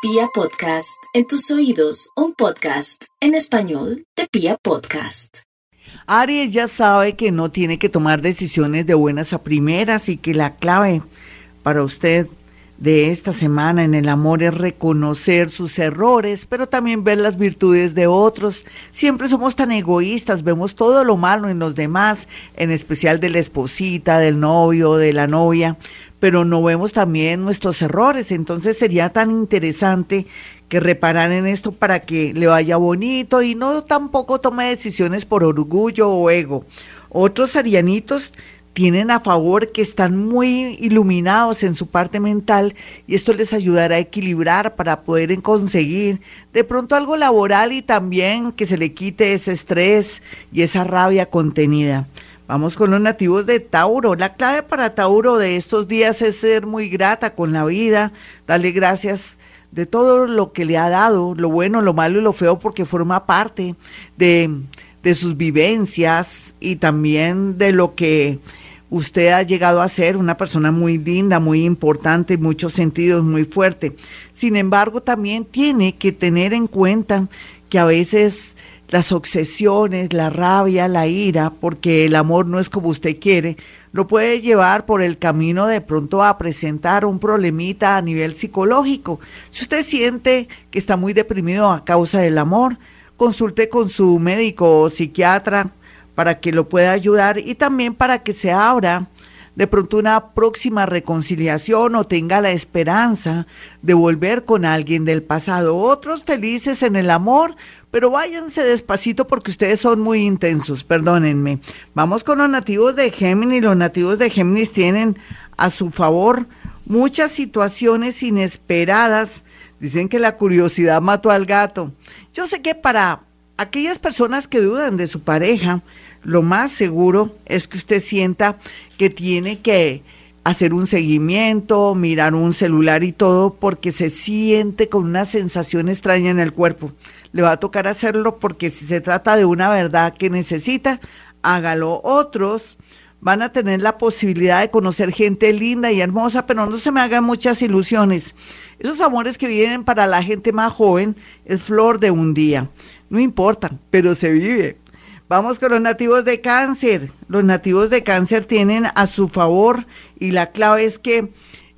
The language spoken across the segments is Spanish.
Pia Podcast, en tus oídos, un podcast en español de Pia Podcast. Aries ya sabe que no tiene que tomar decisiones de buenas a primeras y que la clave para usted de esta semana en el amor es reconocer sus errores, pero también ver las virtudes de otros. Siempre somos tan egoístas, vemos todo lo malo en los demás, en especial de la esposita, del novio, de la novia, pero no vemos también nuestros errores. Entonces sería tan interesante que reparan en esto para que le vaya bonito y no tampoco tome decisiones por orgullo o ego. Otros arianitos tienen a favor que están muy iluminados en su parte mental y esto les ayudará a equilibrar para poder conseguir de pronto algo laboral y también que se le quite ese estrés y esa rabia contenida. Vamos con los nativos de Tauro. La clave para Tauro de estos días es ser muy grata con la vida, darle gracias de todo lo que le ha dado, lo bueno, lo malo y lo feo, porque forma parte de, de sus vivencias y también de lo que usted ha llegado a ser una persona muy linda, muy importante, muchos sentidos, muy fuerte. Sin embargo, también tiene que tener en cuenta que a veces las obsesiones, la rabia, la ira, porque el amor no es como usted quiere, lo puede llevar por el camino de pronto a presentar un problemita a nivel psicológico. Si usted siente que está muy deprimido a causa del amor, consulte con su médico o psiquiatra para que lo pueda ayudar y también para que se abra de pronto una próxima reconciliación o tenga la esperanza de volver con alguien del pasado. Otros felices en el amor, pero váyanse despacito porque ustedes son muy intensos, perdónenme. Vamos con los nativos de Géminis. Los nativos de Géminis tienen a su favor muchas situaciones inesperadas. Dicen que la curiosidad mató al gato. Yo sé que para aquellas personas que dudan de su pareja, lo más seguro es que usted sienta que tiene que hacer un seguimiento, mirar un celular y todo, porque se siente con una sensación extraña en el cuerpo. Le va a tocar hacerlo porque si se trata de una verdad que necesita, hágalo. Otros van a tener la posibilidad de conocer gente linda y hermosa, pero no se me hagan muchas ilusiones. Esos amores que vienen para la gente más joven es flor de un día. No importa, pero se vive. Vamos con los nativos de cáncer. Los nativos de cáncer tienen a su favor y la clave es que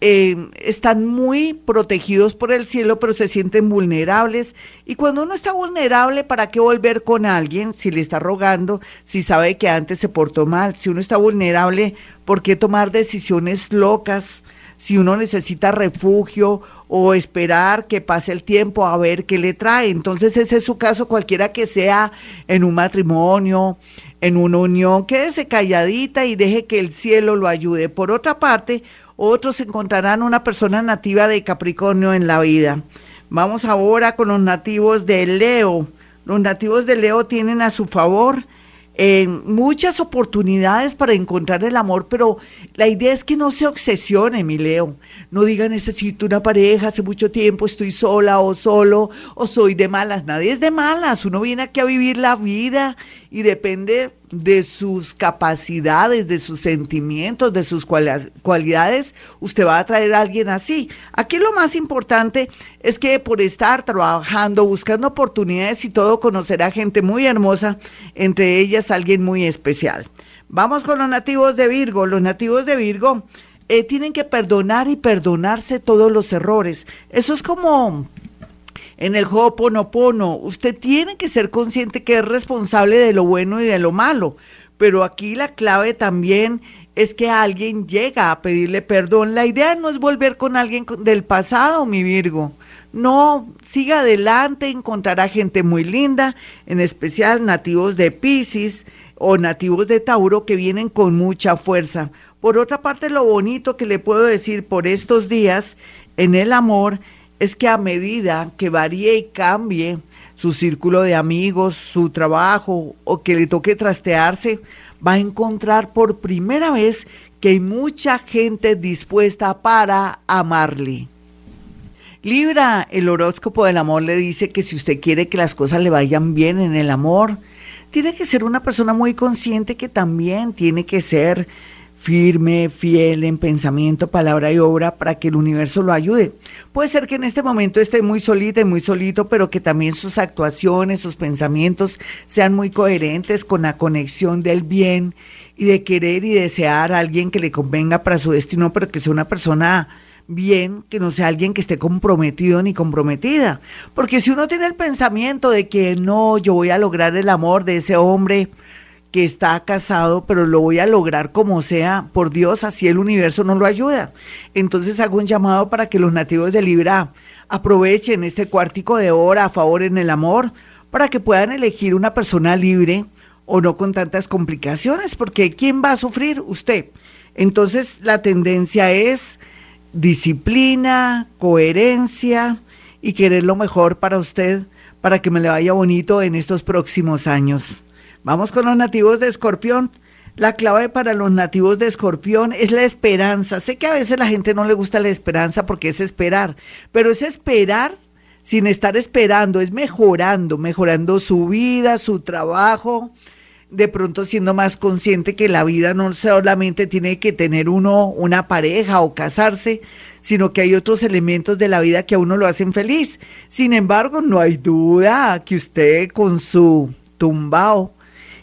eh, están muy protegidos por el cielo, pero se sienten vulnerables. Y cuando uno está vulnerable, ¿para qué volver con alguien si le está rogando, si sabe que antes se portó mal? Si uno está vulnerable, ¿por qué tomar decisiones locas? Si uno necesita refugio o esperar que pase el tiempo a ver qué le trae. Entonces ese es su caso, cualquiera que sea en un matrimonio, en una unión, quédese calladita y deje que el cielo lo ayude. Por otra parte, otros encontrarán una persona nativa de Capricornio en la vida. Vamos ahora con los nativos de Leo. Los nativos de Leo tienen a su favor muchas oportunidades para encontrar el amor, pero la idea es que no se obsesione, mi Leo. No diga necesito una pareja, hace mucho tiempo estoy sola o solo o soy de malas. Nadie es de malas. Uno viene aquí a vivir la vida y depende de sus capacidades, de sus sentimientos, de sus cualidades, usted va a traer a alguien así. Aquí lo más importante es que por estar trabajando, buscando oportunidades y todo, conocerá gente muy hermosa, entre ellas alguien muy especial. Vamos con los nativos de Virgo. Los nativos de Virgo eh, tienen que perdonar y perdonarse todos los errores. Eso es como en el Ho'oponopono. Usted tiene que ser consciente que es responsable de lo bueno y de lo malo. Pero aquí la clave también es que alguien llega a pedirle perdón. La idea no es volver con alguien del pasado, mi Virgo. No, siga adelante, encontrará gente muy linda, en especial nativos de Pisces o nativos de Tauro que vienen con mucha fuerza. Por otra parte, lo bonito que le puedo decir por estos días en el amor es que a medida que varíe y cambie su círculo de amigos, su trabajo o que le toque trastearse, va a encontrar por primera vez que hay mucha gente dispuesta para amarle. Libra, el horóscopo del amor le dice que si usted quiere que las cosas le vayan bien en el amor, tiene que ser una persona muy consciente que también tiene que ser firme, fiel en pensamiento, palabra y obra para que el universo lo ayude. Puede ser que en este momento esté muy solita y muy solito, pero que también sus actuaciones, sus pensamientos sean muy coherentes con la conexión del bien y de querer y desear a alguien que le convenga para su destino, pero que sea una persona bien, que no sea alguien que esté comprometido ni comprometida. Porque si uno tiene el pensamiento de que no, yo voy a lograr el amor de ese hombre, que está casado, pero lo voy a lograr como sea, por Dios, así el universo no lo ayuda. Entonces hago un llamado para que los nativos de Libra aprovechen este cuartico de hora a favor en el amor, para que puedan elegir una persona libre o no con tantas complicaciones, porque ¿quién va a sufrir? Usted. Entonces la tendencia es disciplina, coherencia y querer lo mejor para usted, para que me le vaya bonito en estos próximos años. Vamos con los nativos de Escorpión. La clave para los nativos de Escorpión es la esperanza. Sé que a veces la gente no le gusta la esperanza porque es esperar, pero es esperar sin estar esperando, es mejorando, mejorando su vida, su trabajo, de pronto siendo más consciente que la vida no solamente tiene que tener uno una pareja o casarse, sino que hay otros elementos de la vida que a uno lo hacen feliz. Sin embargo, no hay duda que usted con su tumbao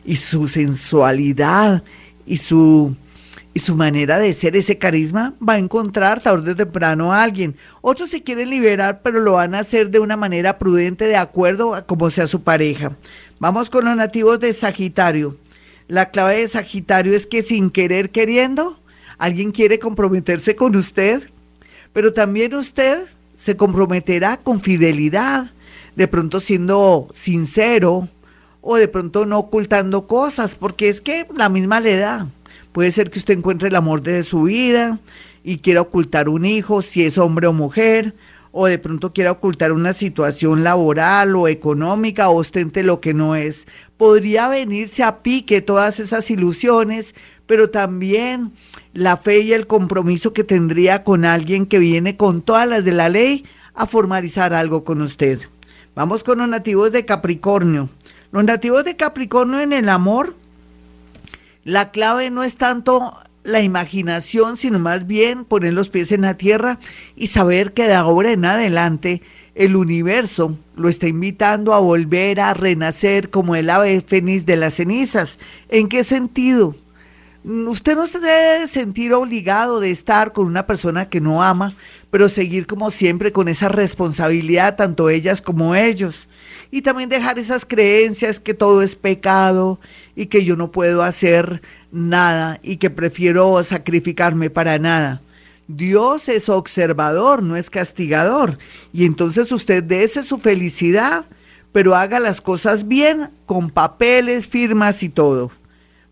y su sensualidad y su, y su manera de ser, ese carisma, va a encontrar tarde o temprano a alguien. Otros se quieren liberar, pero lo van a hacer de una manera prudente, de acuerdo a cómo sea su pareja. Vamos con los nativos de Sagitario. La clave de Sagitario es que sin querer queriendo, alguien quiere comprometerse con usted, pero también usted se comprometerá con fidelidad, de pronto siendo sincero, o de pronto no ocultando cosas, porque es que la misma le da. Puede ser que usted encuentre el amor de su vida y quiera ocultar un hijo, si es hombre o mujer, o de pronto quiera ocultar una situación laboral o económica, o ostente lo que no es. Podría venirse a pique todas esas ilusiones, pero también la fe y el compromiso que tendría con alguien que viene con todas las de la ley a formalizar algo con usted. Vamos con los nativos de Capricornio. Los nativos de Capricornio en el amor, la clave no es tanto la imaginación, sino más bien poner los pies en la tierra y saber que de ahora en adelante el universo lo está invitando a volver a renacer como el ave fénix de las cenizas. ¿En qué sentido? Usted no se debe sentir obligado de estar con una persona que no ama, pero seguir como siempre con esa responsabilidad, tanto ellas como ellos y también dejar esas creencias que todo es pecado y que yo no puedo hacer nada y que prefiero sacrificarme para nada. Dios es observador, no es castigador. Y entonces usted dése su felicidad, pero haga las cosas bien, con papeles, firmas y todo.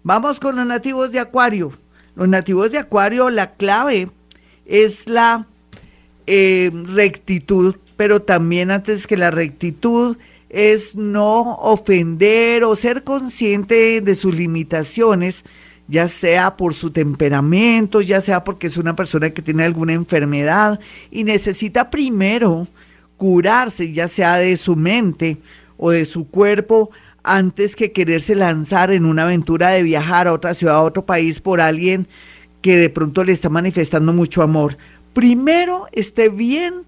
Vamos con los nativos de Acuario. Los nativos de Acuario, la clave es la eh, rectitud, pero también antes que la rectitud es no ofender o ser consciente de sus limitaciones, ya sea por su temperamento, ya sea porque es una persona que tiene alguna enfermedad y necesita primero curarse, ya sea de su mente o de su cuerpo, antes que quererse lanzar en una aventura de viajar a otra ciudad, a otro país por alguien que de pronto le está manifestando mucho amor. Primero esté bien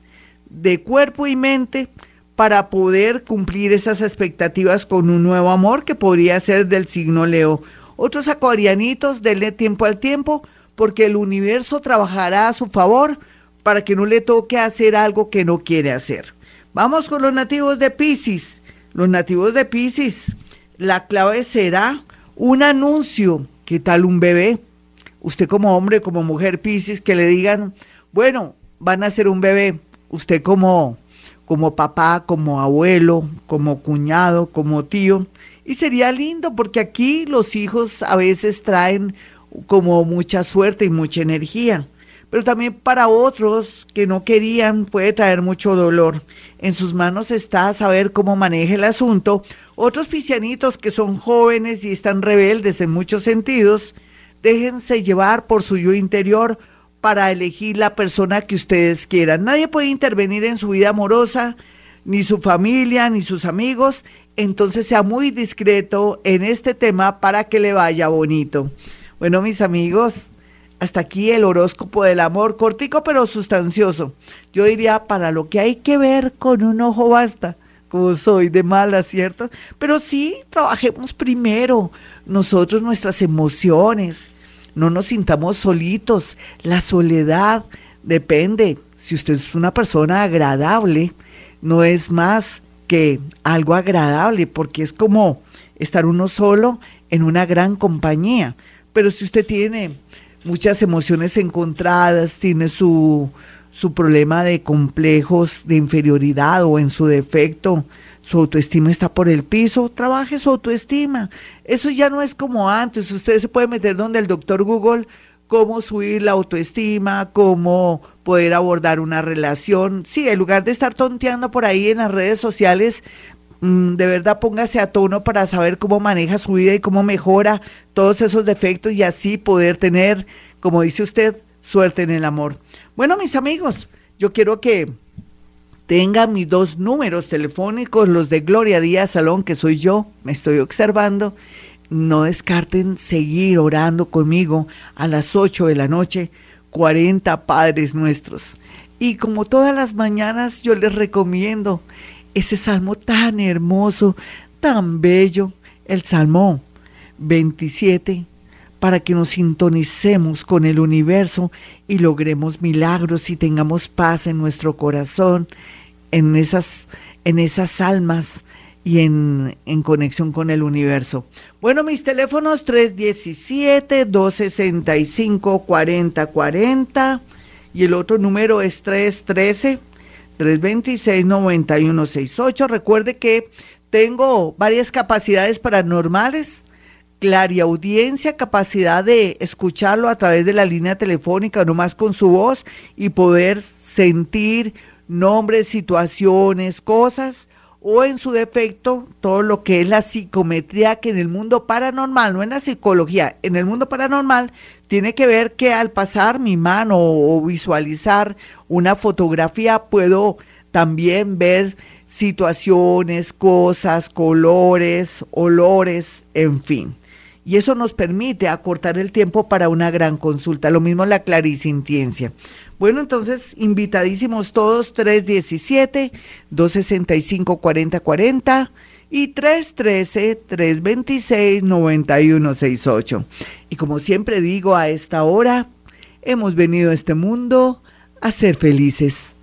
de cuerpo y mente para poder cumplir esas expectativas con un nuevo amor que podría ser del signo Leo. Otros acuarianitos, denle tiempo al tiempo, porque el universo trabajará a su favor para que no le toque hacer algo que no quiere hacer. Vamos con los nativos de Pisces. Los nativos de Pisces, la clave será un anuncio. ¿Qué tal un bebé? Usted como hombre, como mujer Pisces, que le digan, bueno, van a ser un bebé. Usted como como papá, como abuelo, como cuñado, como tío. Y sería lindo porque aquí los hijos a veces traen como mucha suerte y mucha energía. Pero también para otros que no querían puede traer mucho dolor. En sus manos está saber cómo maneja el asunto. Otros pisianitos que son jóvenes y están rebeldes en muchos sentidos, déjense llevar por su yo interior para elegir la persona que ustedes quieran. Nadie puede intervenir en su vida amorosa, ni su familia, ni sus amigos. Entonces sea muy discreto en este tema para que le vaya bonito. Bueno, mis amigos, hasta aquí el horóscopo del amor, cortico pero sustancioso. Yo diría, para lo que hay que ver con un ojo basta, como soy de mala, ¿cierto? Pero sí, trabajemos primero nosotros nuestras emociones, no nos sintamos solitos. La soledad depende, si usted es una persona agradable, no es más que algo agradable, porque es como estar uno solo en una gran compañía. Pero si usted tiene muchas emociones encontradas, tiene su, su problema de complejos de inferioridad o en su defecto, su autoestima está por el piso, trabaje su autoestima. Eso ya no es como antes. Usted se puede meter donde el doctor Google cómo subir la autoestima, cómo poder abordar una relación. Sí, en lugar de estar tonteando por ahí en las redes sociales, mm, de verdad póngase a tono para saber cómo maneja su vida y cómo mejora todos esos defectos y así poder tener, como dice usted, suerte en el amor. Bueno, mis amigos, yo quiero que tengan mis dos números telefónicos, los de Gloria Díaz Salón, que soy yo, me estoy observando. No descarten seguir orando conmigo a las 8 de la noche, 40 Padres Nuestros. Y como todas las mañanas yo les recomiendo ese salmo tan hermoso, tan bello, el Salmo 27, para que nos sintonicemos con el universo y logremos milagros y tengamos paz en nuestro corazón, en esas, en esas almas y en, en, conexión con el universo. Bueno, mis teléfonos 317-265-4040 y el otro número es 313-326-9168. Recuerde que tengo varias capacidades paranormales, audiencia, capacidad de escucharlo a través de la línea telefónica, nomás con su voz y poder sentir nombres, situaciones, cosas, o en su defecto todo lo que es la psicometría que en el mundo paranormal, no en la psicología, en el mundo paranormal tiene que ver que al pasar mi mano o visualizar una fotografía puedo también ver situaciones, cosas, colores, olores, en fin y eso nos permite acortar el tiempo para una gran consulta. Lo mismo la clarisintiencia. Bueno, entonces, invitadísimos todos, 317-265-4040 y 313-326-9168. Y como siempre digo, a esta hora hemos venido a este mundo a ser felices.